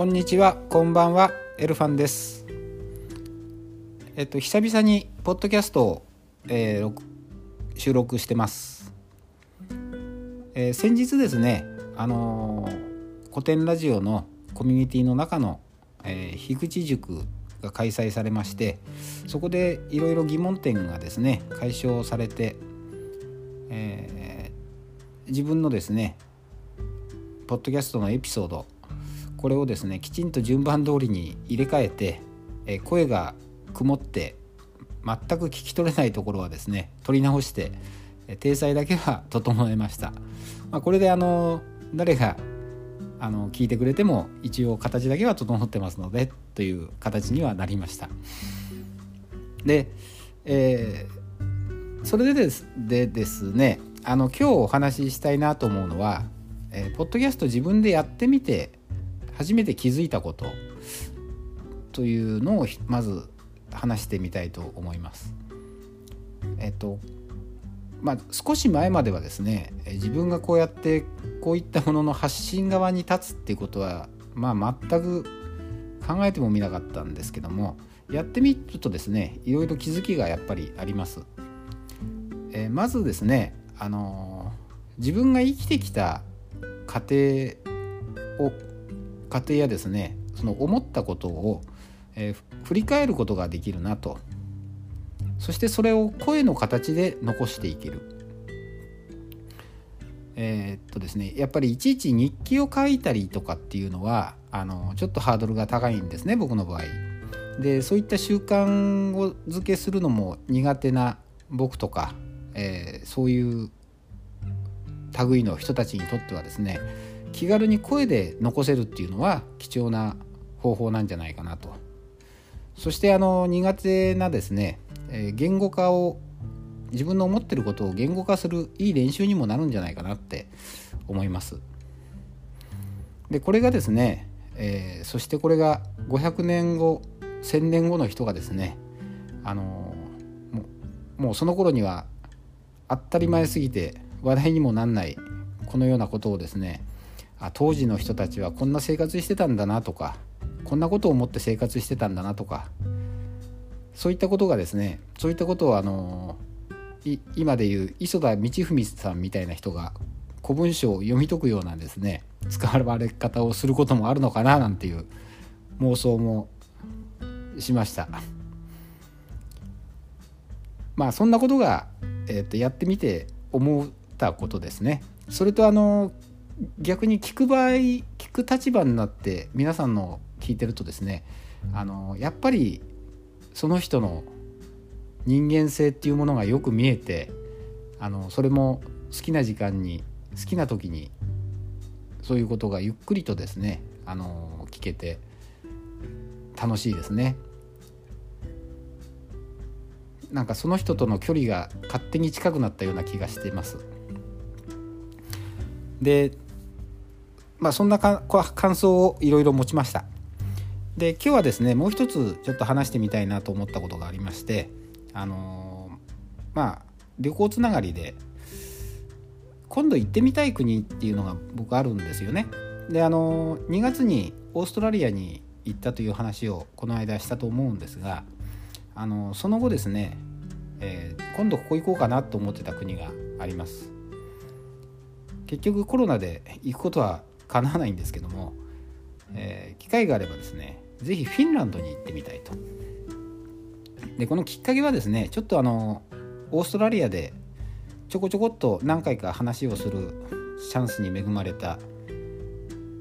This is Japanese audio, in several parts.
こんにちは、こんばんは、エルファンです。えっと久々にポッドキャストを、えー、収録してます。えー、先日ですね、あのー、古典ラジオのコミュニティの中の、えー、樋口塾が開催されましてそこでいろいろ疑問点がですね解消されて、えー、自分のですねポッドキャストのエピソードこれをですねきちんと順番通りに入れ替えて、え、声が曇って全く聞き取れないところはですね取り直してえ体裁だけは整えました、まあ、これであの誰があの聞いてくれても一応形だけは整ってますのでという形にはなりました。で、えー、それでですでですねあの今日お話ししたいなと思うのは、えー、ポッドキャスト自分でやってみて初めて気づいたことというのをまず話してみたいと思います。えっとまあ、少し前まではですね自分がこうやってこういったものの発信側に立つっていうことは、まあ、全く考えてもみなかったんですけどもやってみるとですねいろいろ気づきがやっぱりあります。えー、まずですね、あのー、自分が生きてきた過程を過程やですねその思ったことを、えー、振り返ることができるなとそしてそれを声の形で残していける。えー、っとですねやっぱりいちいち日記を書いたりとかっていうのはあのちょっとハードルが高いんですね僕の場合。でそういった習慣を付けするのも苦手な僕とか、えー、そういう類の人たちにとってはですね気軽に声で残せるっていうのは貴重な方法なんじゃないかなと。そしてあの苦手なですねえ言語化を自分の思ってることを言語化するいい練習にもなるんじゃないかなって思います。でこれがですね、えー、そしてこれが500年後1000年後の人がですねあのー、ももうその頃には当たり前すぎて話題にもなんないこのようなことをですねあ当時の人たちはこんな生活してたんだなとかこんなことを思って生活してたんだなとかそういったことがですねそういったことをあの今でいう磯田道文さんみたいな人が古文書を読み解くようなですね使われ方をすることもあるのかななんていう妄想もしました。まあそんなことが、えー、とやってみて思ったことですね。それとあの逆に聞く場合聞く立場になって皆さんの聞いてるとですねあのやっぱりその人の人間性っていうものがよく見えてあのそれも好きな時間に好きな時にそういうことがゆっくりとですねあの聞けて楽しいですね。なんかその人との距離が勝手に近くなったような気がしてます。でまあそんな感想をいろいろ持ちました。で今日はですねもう一つちょっと話してみたいなと思ったことがありましてあのー、まあ旅行つながりで今度行ってみたい国っていうのが僕あるんですよね。であのー、2月にオーストラリアに行ったという話をこの間したと思うんですがあのー、その後ですね、えー、今度ここ行こうかなと思ってた国があります。結局コロナで行くことは叶わないんですけどもえー、機会があればですね是非フィンランドに行ってみたいと。でこのきっかけはですねちょっとあのオーストラリアでちょこちょこっと何回か話をするチャンスに恵まれた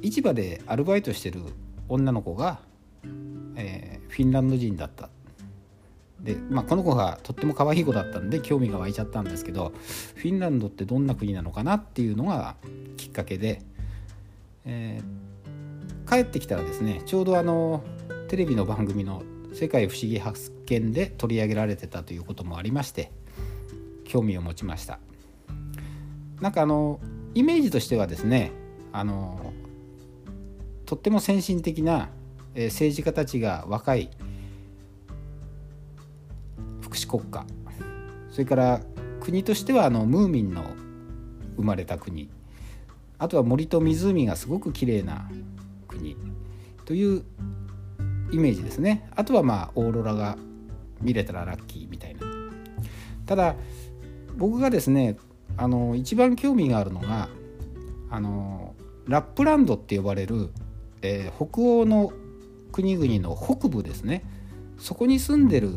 市場でアルバイトしてる女の子が、えー、フィンランド人だったで、まあ、この子がとっても可愛い子だったんで興味が湧いちゃったんですけどフィンランドってどんな国なのかなっていうのがきっかけで、えー帰ってきたらですねちょうどあのテレビの番組の「世界不思議発見」で取り上げられてたということもありまして興味を持ちました。なんかあのイメージとしてはですねあのとっても先進的な政治家たちが若い福祉国家それから国としてはあのムーミンの生まれた国あとは森と湖がすごく綺麗な国というイメージですね。あとはまあオーロラが見れたらラッキーみたいな。ただ僕がですねあの一番興味があるのがあのラップランドって呼ばれる、えー、北欧の国々の北部ですね。そこに住んでる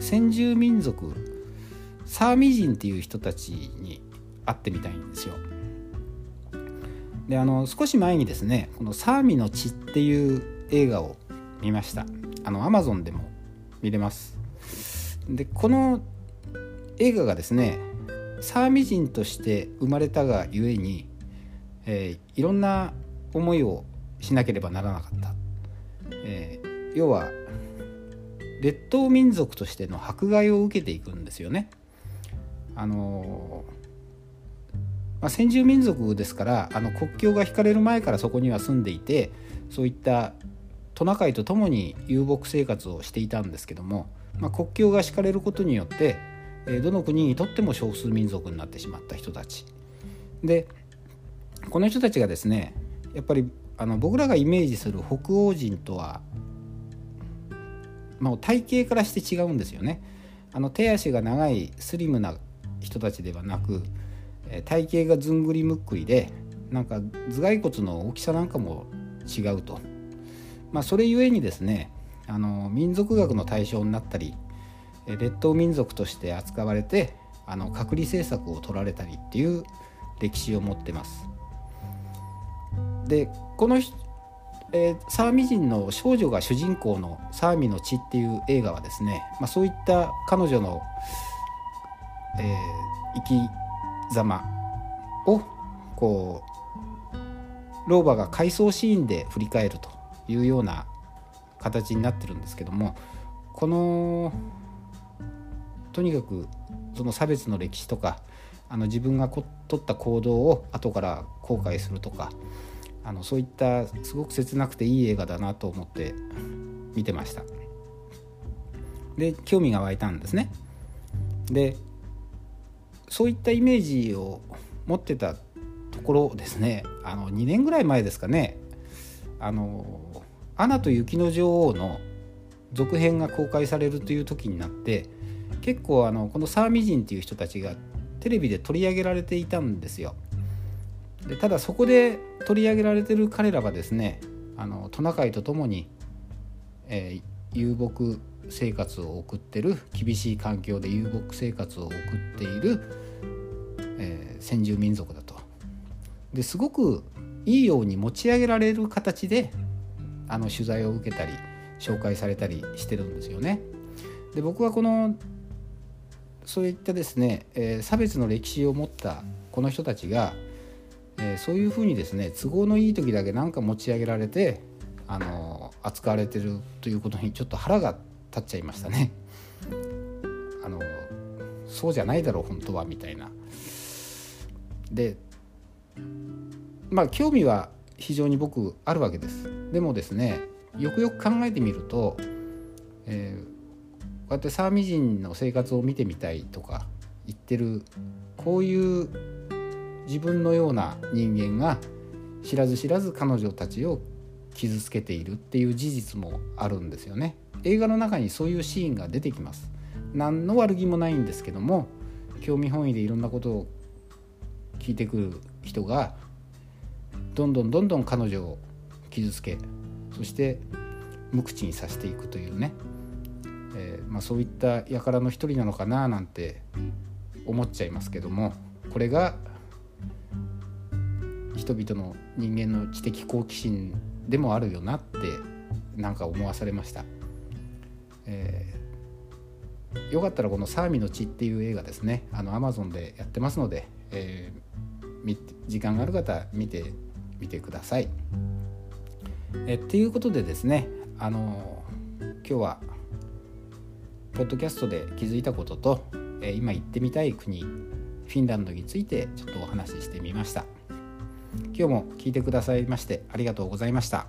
先住民族サーミ人っていう人たちに会ってみたいんですよ。であの少し前にですねこの「サーミの血」っていう映画を見ました。あのアマゾンでも見れます。でこの映画がですねサーミ人として生まれたがゆえに、えー、いろんな思いをしなければならなかった、えー、要は列島民族としての迫害を受けていくんですよね。あのまあ、先住民族ですからあの国境が引かれる前からそこには住んでいてそういったトナカイと共に遊牧生活をしていたんですけども、まあ、国境が敷かれることによってどの国にとっても少数民族になってしまった人たちでこの人たちがですねやっぱりあの僕らがイメージする北欧人とは、まあ、体型からして違うんですよね。あの手足が長いスリムな人たちではなく体型がずんぐりむっくりでなんか頭蓋骨の大きさなんかも違うと、まあ、それゆえにですねあの民族学の対象になったり列島民族として扱われてあの隔離政策を取られたりっていう歴史を持ってます。でこの、えー、サーミ人の少女が主人公の「サーミの血」っていう映画はですね、まあ、そういった彼女の、えー、生き様をこう老婆が回想シーンで振り返るというような形になってるんですけどもこのとにかくその差別の歴史とかあの自分が取った行動を後から後悔するとかあのそういったすごく切なくていい映画だなと思って見てました。で興味が湧いたんですね。でそういったイメージを持ってたところですねあの2年ぐらい前ですかねあの「アナと雪の女王」の続編が公開されるという時になって結構あのこのサーミ人っていう人たちがテレビで取り上げられていたんですよ。でただそこで取り上げられてる彼らはですねあのトナカイと共に、えー、遊牧生活を送ってる厳しい環境で遊牧生活を送っている、えー、先住民族だと。ですごくいいように持ち上げられる形であの取材を受けたり紹介されたりしてるんですよね。で僕はこのそういったですね、えー、差別の歴史を持ったこの人たちがえー、そういうふうにですね都合のいい時だけ何か持ち上げられてあの扱われてるということにちょっと腹が立っちゃいましたね。あのそうじゃないだろう本当はみたいな。でまあ興味は非常に僕あるわけです。でもですねよくよく考えてみると、えー、こうやってサーミ人の生活を見てみたいとか言ってるこういう自分のような人間が知らず知らず彼女たちを傷つけているっていう事実もあるんですよね映画の中にそういうシーンが出てきます何の悪気もないんですけども興味本位でいろんなことを聞いてくる人がどんどんどんどん彼女を傷つけそして無口にさせていくというね、えー、まあ、そういった輩の一人なのかななんて思っちゃいますけどもこれが人々の人間の知的好奇心でもあるよなってなんか思わされました、えー、よかったらこの「サーミの血」っていう映画ですね。あの Amazon でやってますので、えー、時間がある方見てみてください。えっていうことでですねあの今日はポッドキャストで気づいたことと、え今行ってみたい国フィンランドについてちょっとお話ししてみました。今日も聞いてくださいましてありがとうございました。